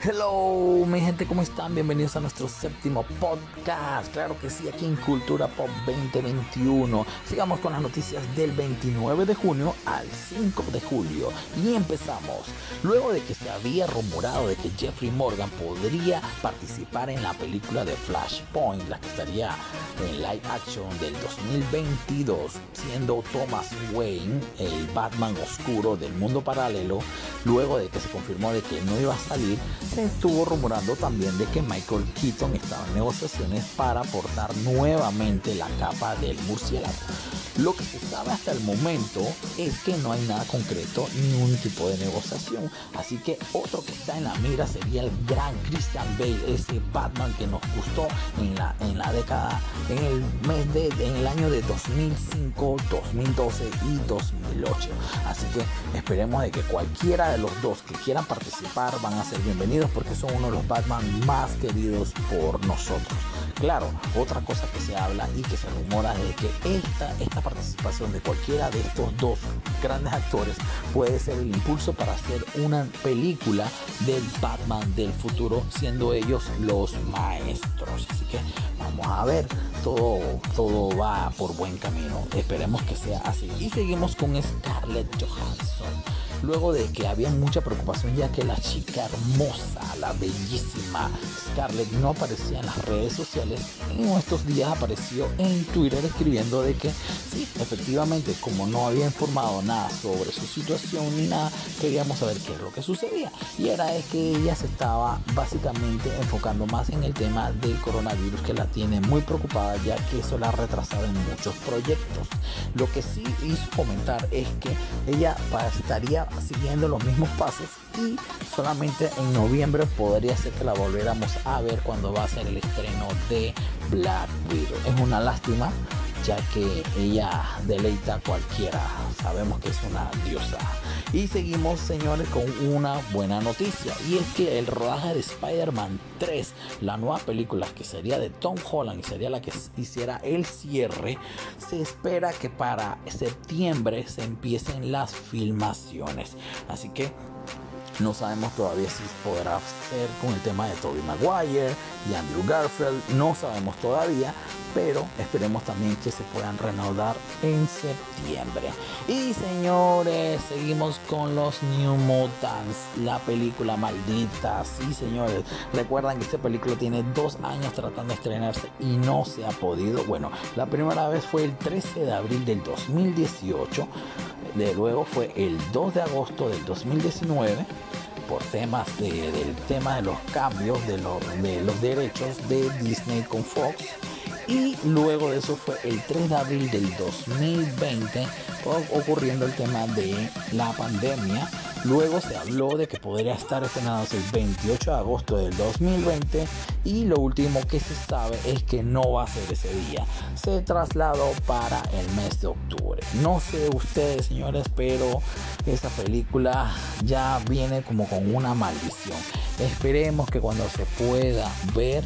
Hello, mi gente, ¿cómo están? Bienvenidos a nuestro séptimo podcast. Claro que sí, aquí en Cultura Pop 2021. Sigamos con las noticias del 29 de junio al 5 de julio. Y empezamos. Luego de que se había rumorado de que Jeffrey Morgan podría participar en la película de Flashpoint, la que estaría en live action del 2022, siendo Thomas Wayne el Batman oscuro del mundo paralelo, luego de que se confirmó de que no iba a salir, estuvo rumorando también de que Michael Keaton estaba en negociaciones para aportar nuevamente la capa del murciélago. Lo que se sabe hasta el momento es que no hay nada concreto ni un tipo de negociación. Así que otro que está en la mira sería el gran Christian Bale, ese Batman que nos gustó en la, en la década, en el mes de, en el año de 2005, 2012 y 2008. Así que esperemos de que cualquiera de los dos que quieran participar van a ser bienvenidos porque son uno de los Batman más queridos por nosotros. Claro, otra cosa que se habla y que se rumora de que esta, esta participación de cualquiera de estos dos grandes actores puede ser el impulso para hacer una película del Batman del futuro, siendo ellos los maestros. Así que vamos a ver, todo, todo va por buen camino. Esperemos que sea así. Y seguimos con Scarlett Johansson luego de que había mucha preocupación ya que la chica hermosa, la bellísima Scarlett no aparecía en las redes sociales, en estos días apareció en Twitter escribiendo de que sí, efectivamente, como no había informado nada sobre su situación ni nada, queríamos saber qué es lo que sucedía. Y era es que ella se estaba básicamente enfocando más en el tema del coronavirus que la tiene muy preocupada ya que eso la ha retrasado en muchos proyectos. Lo que sí hizo comentar es que ella estaría siguiendo los mismos pasos y solamente en noviembre podría ser que la volviéramos a ver cuando va a ser el estreno de Black Widow. Es una lástima ya que ella deleita a cualquiera. Sabemos que es una diosa. Y seguimos, señores, con una buena noticia. Y es que el rodaje de Spider-Man 3, la nueva película que sería de Tom Holland y sería la que hiciera el cierre, se espera que para septiembre se empiecen las filmaciones. Así que no sabemos todavía si podrá ser con el tema de Tobey Maguire y Andrew Garfield. No sabemos todavía, pero esperemos también que se puedan reanudar en septiembre. Y señores, seguimos con los New Mutants, la película maldita. Sí, señores, recuerdan que esta película tiene dos años tratando de estrenarse y no se ha podido. Bueno, la primera vez fue el 13 de abril del 2018 de luego fue el 2 de agosto del 2019 por temas del tema de los cambios de, de los derechos de Disney con Fox y luego de eso fue el 3 de abril del 2020 ocurriendo el tema de la pandemia Luego se habló de que podría estar estrenado el 28 de agosto del 2020 y lo último que se sabe es que no va a ser ese día. Se trasladó para el mes de octubre. No sé ustedes señores, pero esta película ya viene como con una maldición. Esperemos que cuando se pueda ver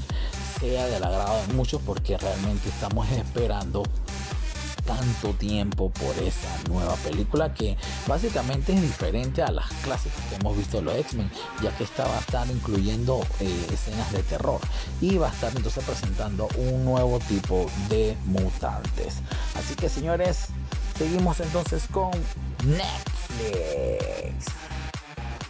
sea del agrado de muchos porque realmente estamos esperando tanto tiempo por esa nueva película que básicamente es diferente a las clásicas que hemos visto de los X-Men, ya que esta va a estar incluyendo eh, escenas de terror y va a estar entonces presentando un nuevo tipo de mutantes. Así que señores, seguimos entonces con Netflix.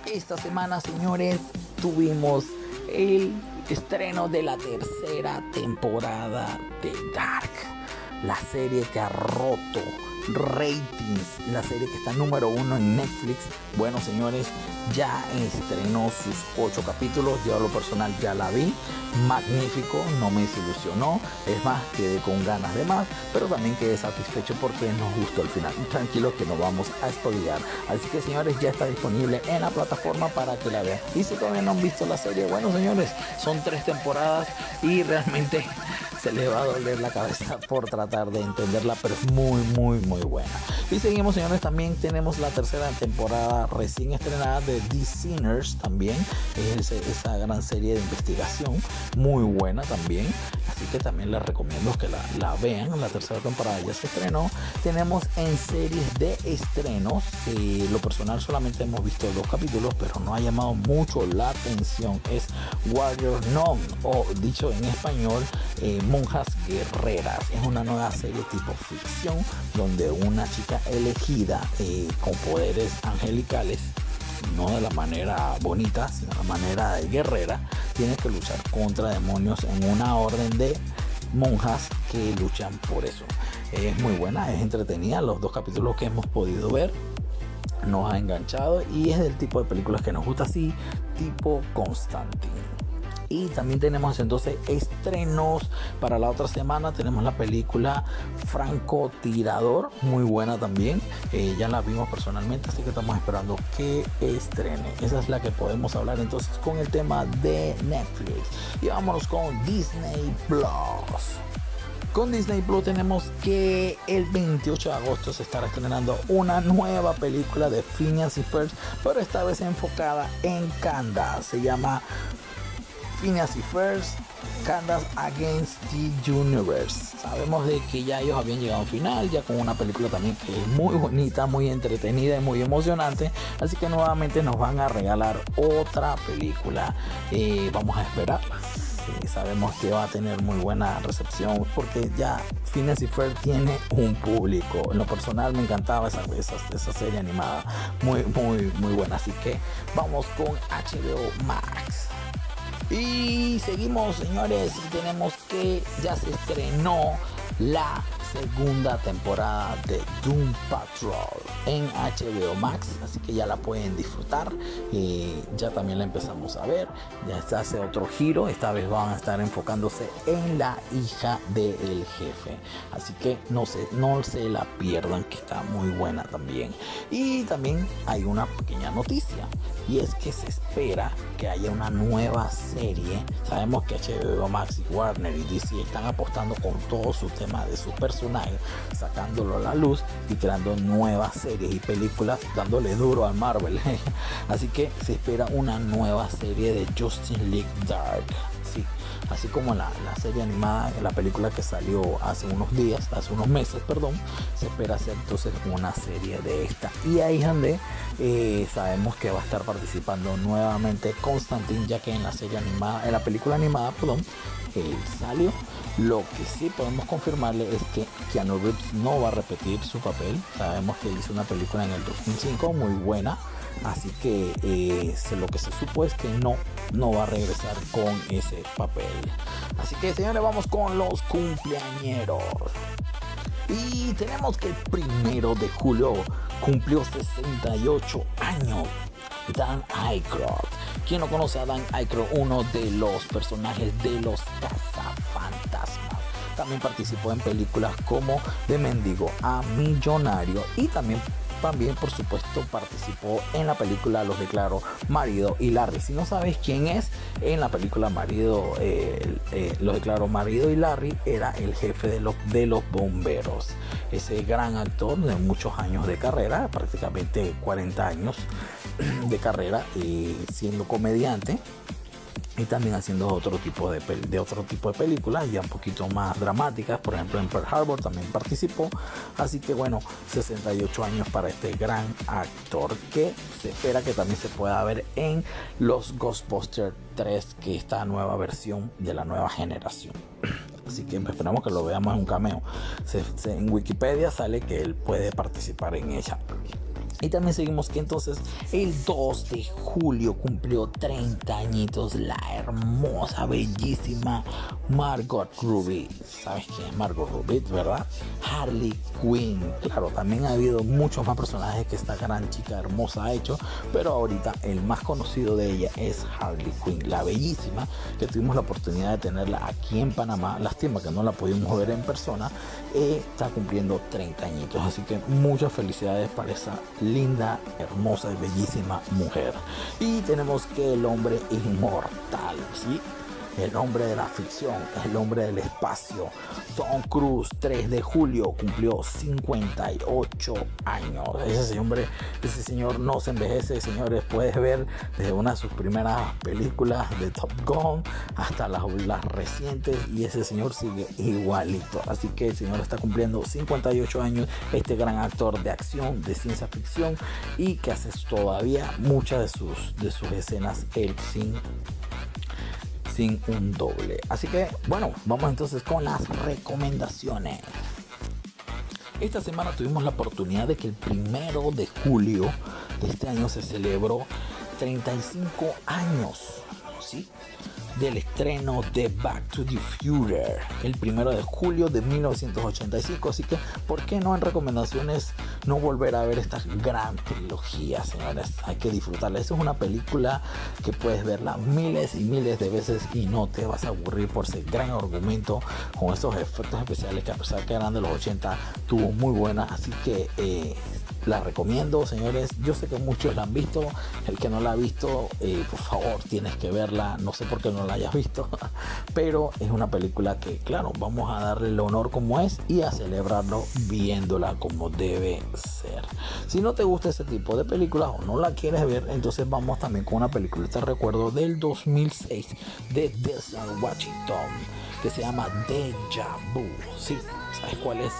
Esta semana, señores, tuvimos el estreno de la tercera temporada de Dark la serie que ha roto ratings, la serie que está número uno en Netflix. Bueno, señores, ya estrenó sus ocho capítulos. Yo a lo personal ya la vi. Magnífico, no me desilusionó. Es más, quedé con ganas de más, pero también quedé satisfecho porque nos gustó el final. Tranquilos que no vamos a spoilear. Así que, señores, ya está disponible en la plataforma para que la vean. Y si todavía no han visto la serie, bueno, señores, son tres temporadas y realmente se le va a doler la cabeza por tratar de entenderla, pero es muy, muy, muy buena. Y seguimos, señores, también tenemos la tercera temporada recién estrenada de The Sinners también, es esa gran serie de investigación, muy buena también, que también les recomiendo que la, vean, la tercera temporada ya se estrenó. Tenemos en series de estrenos, eh, lo personal solamente hemos visto dos capítulos, pero no ha llamado mucho la atención, es Warrior Non, o dicho en español, eh, Monjas Guerreras. Es una nueva serie tipo ficción donde una chica elegida eh, con poderes angelicales no de la manera bonita, sino de la manera de guerrera, tiene que luchar contra demonios en una orden de monjas que luchan por eso. Es muy buena, es entretenida, los dos capítulos que hemos podido ver nos ha enganchado y es del tipo de películas que nos gusta así, tipo Constantine. Y también tenemos entonces estrenos para la otra semana. Tenemos la película Franco Tirador, muy buena también. Eh, ya la vimos personalmente, así que estamos esperando que estrene. Esa es la que podemos hablar entonces con el tema de Netflix. Y vámonos con Disney Plus. Con Disney Plus tenemos que el 28 de agosto se estará estrenando una nueva película de Phineas y Ferb, pero esta vez enfocada en Kanda. Se llama Phineas y First, Candace Against the Universe. Sabemos de que ya ellos habían llegado al final, ya con una película también que es muy bonita, muy entretenida y muy emocionante. Así que nuevamente nos van a regalar otra película. Eh, vamos a esperarla. sabemos que va a tener muy buena recepción porque ya Phineas y Ferb tiene un público. En lo personal me encantaba esa, esa, esa serie animada. Muy, muy, muy buena. Así que vamos con HBO Max. Y seguimos, señores, tenemos que ya se estrenó la segunda temporada de Doom Patrol en HBO Max, así que ya la pueden disfrutar. y ya también la empezamos a ver, ya se hace otro giro, esta vez van a estar enfocándose en la hija del jefe, así que no se, no se la pierdan, que está muy buena también. Y también hay una pequeña noticia, y es que se espera que haya una nueva serie. Sabemos que HBO Max y Warner y DC están apostando con todo su tema de sus personajes, sacándolo a la luz y creando nuevas series y películas, dándole duro al Marvel. Así que se espera una nueva serie de Justin League Dark. Sí, así como la, la, serie animada, la película que salió hace unos días, hace unos meses, perdón, se espera hacer entonces una serie de esta. Y ahí donde eh, sabemos que va a estar participando nuevamente Constantine, ya que en la serie animada, en la película animada, perdón, él salió. Lo que sí podemos confirmarle es que Keanu Reeves no va a repetir su papel. Sabemos que hizo una película en el 2005 muy buena. Así que eh, lo que se supo es que no, no va a regresar con ese papel. Así que señores, vamos con los cumpleañeros. Y tenemos que el primero de julio cumplió 68 años Dan Aykroyd. ¿Quién no conoce a Dan Aykroyd? Uno de los personajes de los cazafantasmas. También participó en películas como De Mendigo a Millonario y también también por supuesto participó en la película Los Declaro Marido y Larry. Si no sabes quién es, en la película Marido, eh, eh, Los Declaro Marido y Larry era el jefe de los, de los bomberos. Ese gran actor de muchos años de carrera, prácticamente 40 años de carrera, y siendo comediante y también haciendo otro tipo de, de otro tipo de películas ya un poquito más dramáticas. Por ejemplo en Pearl Harbor también participó. Así que bueno 68 años para este gran actor que se espera que también se pueda ver en los Ghostbusters 3 que esta nueva versión de la nueva generación. Así que esperamos que lo veamos en un cameo. En Wikipedia sale que él puede participar en ella y también seguimos que entonces el 2 de julio cumplió 30 añitos la hermosa, bellísima Margot Robbie. ¿Sabes quién es Margot Robbie, verdad? Harley Quinn. Claro, también ha habido muchos más personajes que esta gran chica hermosa ha hecho, pero ahorita el más conocido de ella es Harley Quinn, la bellísima, que tuvimos la oportunidad de tenerla aquí en Panamá. Lástima que no la pudimos ver en persona. Eh, está cumpliendo 30 añitos, así que muchas felicidades para esa linda, hermosa y bellísima mujer. Y tenemos que el hombre inmortal, ¿sí? El hombre de la ficción, el hombre del espacio. Tom Cruise, 3 de julio, cumplió 58 años. Ese hombre, ese señor no se envejece, señores. Puedes ver desde una de sus primeras películas de Top Gun hasta las, las recientes y ese señor sigue igualito. Así que el señor está cumpliendo 58 años. Este gran actor de acción, de ciencia ficción y que hace todavía muchas de sus, de sus escenas él sin sin un doble. Así que bueno, vamos entonces con las recomendaciones. Esta semana tuvimos la oportunidad de que el primero de julio de este año se celebró 35 años, ¿sí? Del estreno de Back to the Future el primero de julio de 1985. Así que, ¿por qué no en recomendaciones no volver a ver esta gran trilogía, señores? Hay que disfrutarla. Esa es una película que puedes verla miles y miles de veces y no te vas a aburrir por ese gran argumento con esos efectos especiales que a pesar que eran de los 80 tuvo muy buena. Así que eh, la recomiendo, señores. Yo sé que muchos la han visto. El que no la ha visto, eh, por favor, tienes que verla. No sé por qué no la hayas visto, pero es una película que, claro, vamos a darle el honor como es y a celebrarlo viéndola como debe ser. Si no te gusta ese tipo de películas o no la quieres ver, entonces vamos también con una película, te recuerdo, del 2006 de Denzel Washington que se llama Deja Vu. ¿sabes cuál es?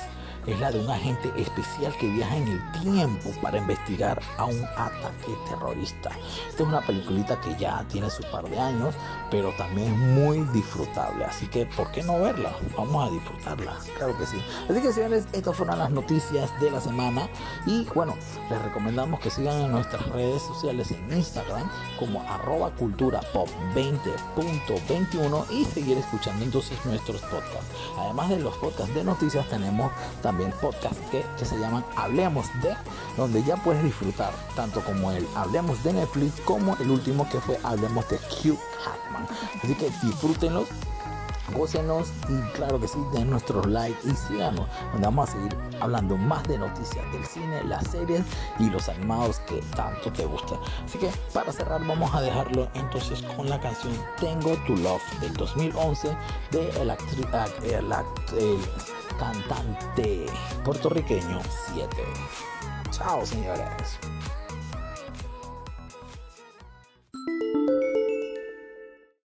Es la de un agente especial que viaja en el tiempo para investigar a un ataque terrorista. Esta es una peliculita que ya tiene su par de años, pero también muy disfrutable. Así que, ¿por qué no verla? Vamos a disfrutarla, claro que sí. Así que, señores, estas fueron las noticias de la semana. Y bueno, les recomendamos que sigan en nuestras redes sociales en Instagram como arroba cultura pop 20.21 y seguir escuchando entonces nuestros podcasts. Además de los podcasts de noticias, tenemos también también podcast que, se llaman Hablemos de, donde ya puedes disfrutar tanto como el Hablemos de Netflix como el último que fue Hablemos de Hugh Hackman. Así que disfrútenlos gócenos y claro que sí, den nuestros likes y síganos, donde vamos a seguir hablando más de noticias del cine, las series y los animados que tanto te gustan. Así que para cerrar vamos a dejarlo entonces con la canción Tengo tu Love del 2011 de el, actriz, cantante puertorriqueño 7. Chao, señores.